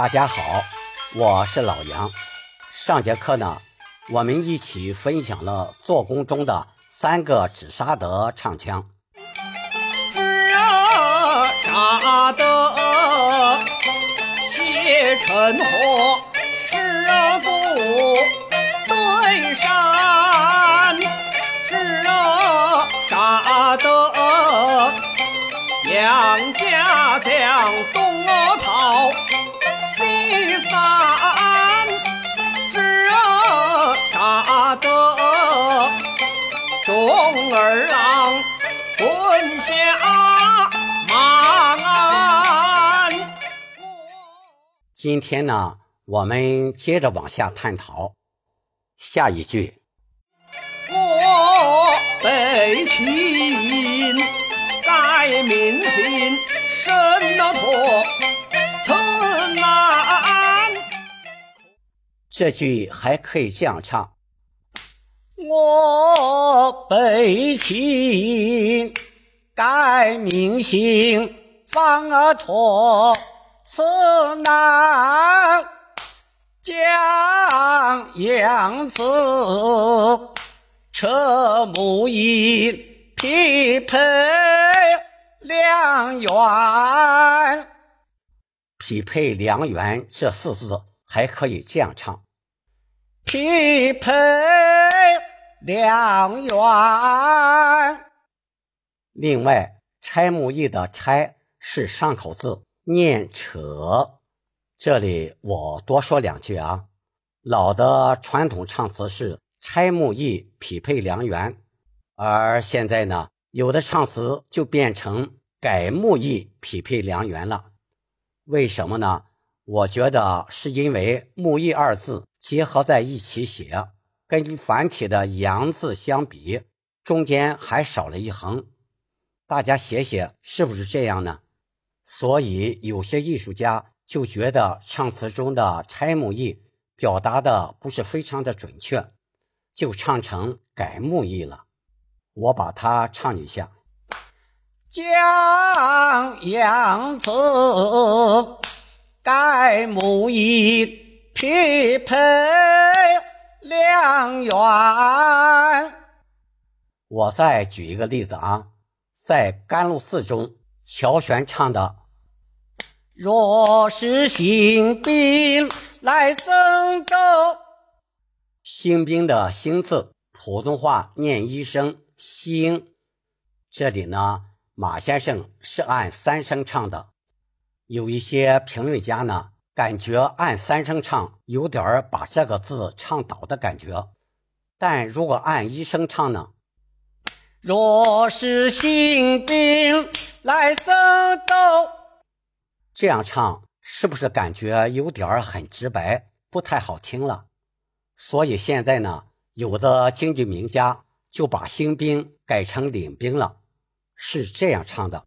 大家好，我是老杨。上节课呢，我们一起分享了做工中的三个纸沙德唱腔。纸啊沙德写成河，石鼓对山，纸啊沙德杨家将二郎滚下马鞍。今天呢，我们接着往下探讨下一句。我北秦改名姓，申陀此难。这句还可以这样唱：我北秦改名姓，方儿陀此难。将杨子车木印，匹配良缘。匹配良缘这四字还可以这样唱：匹配良缘。另外，拆木易的“拆”是上口字，念扯。这里我多说两句啊。老的传统唱词是“拆木易匹配良缘”，而现在呢，有的唱词就变成“改木易匹配良缘”了。为什么呢？我觉得是因为“木易”二字结合在一起写，跟繁体的“杨”字相比，中间还少了一横。大家写写是不是这样呢？所以有些艺术家就觉得唱词中的“拆木易”表达的不是非常的准确，就唱成“改木易”了。我把它唱一下。将杨子改木易，匹配良缘。我再举一个例子啊，在《甘露寺》中，乔玄唱的若是新兵来增州，“新兵”的“新”字，普通话念一声“新”。这里呢，马先生是按三声唱的。有一些评论家呢，感觉按三声唱有点儿把这个字唱倒的感觉。但如果按医生唱呢，若是新兵来增州，这样唱是不是感觉有点儿很直白，不太好听了？所以现在呢，有的京剧名家就把新兵改成领兵了，是这样唱的。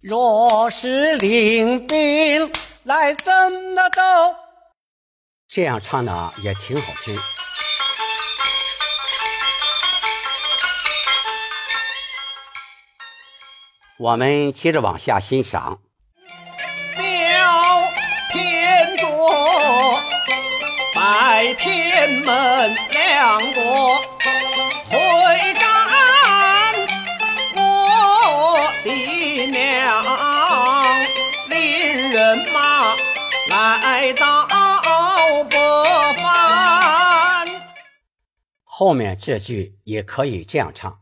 若是领兵来增那州，这样唱呢也挺好听。我们接着往下欣赏。小天作，拜天门两国会战，我的娘令人马来到北方。后面这句也可以这样唱。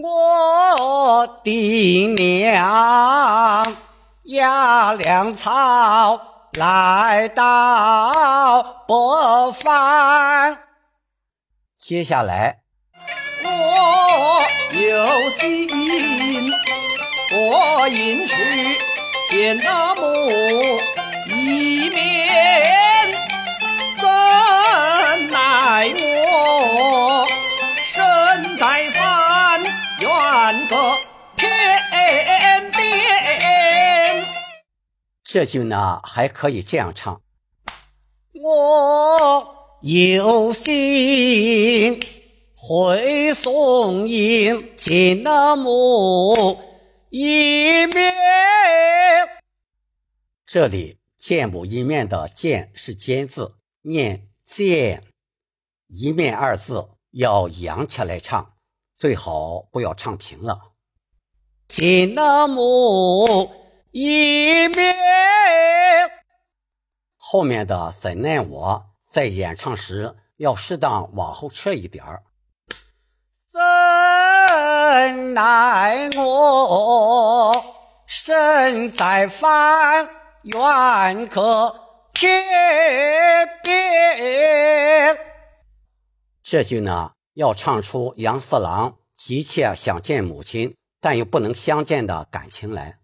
我的娘压粮草来到北方，接下来我有心，我迎去见那母个天边。这句呢还可以这样唱。我有心会送迎见那母一面。这里见母一面的见是尖字，念见。一面二字要扬起来唱，最好不要唱平了。见那母一面，后面的怎奈我在演唱时要适当往后撤一点儿。怎奈我身在凡愿可天边。这句呢，要唱出杨四郎急切想见母亲，但又不能相见的感情来。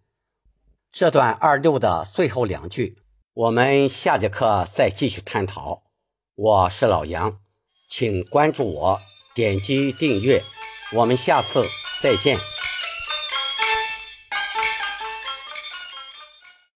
这段二六的最后两句，我们下节课再继续探讨。我是老杨，请关注我，点击订阅，我们下次再见。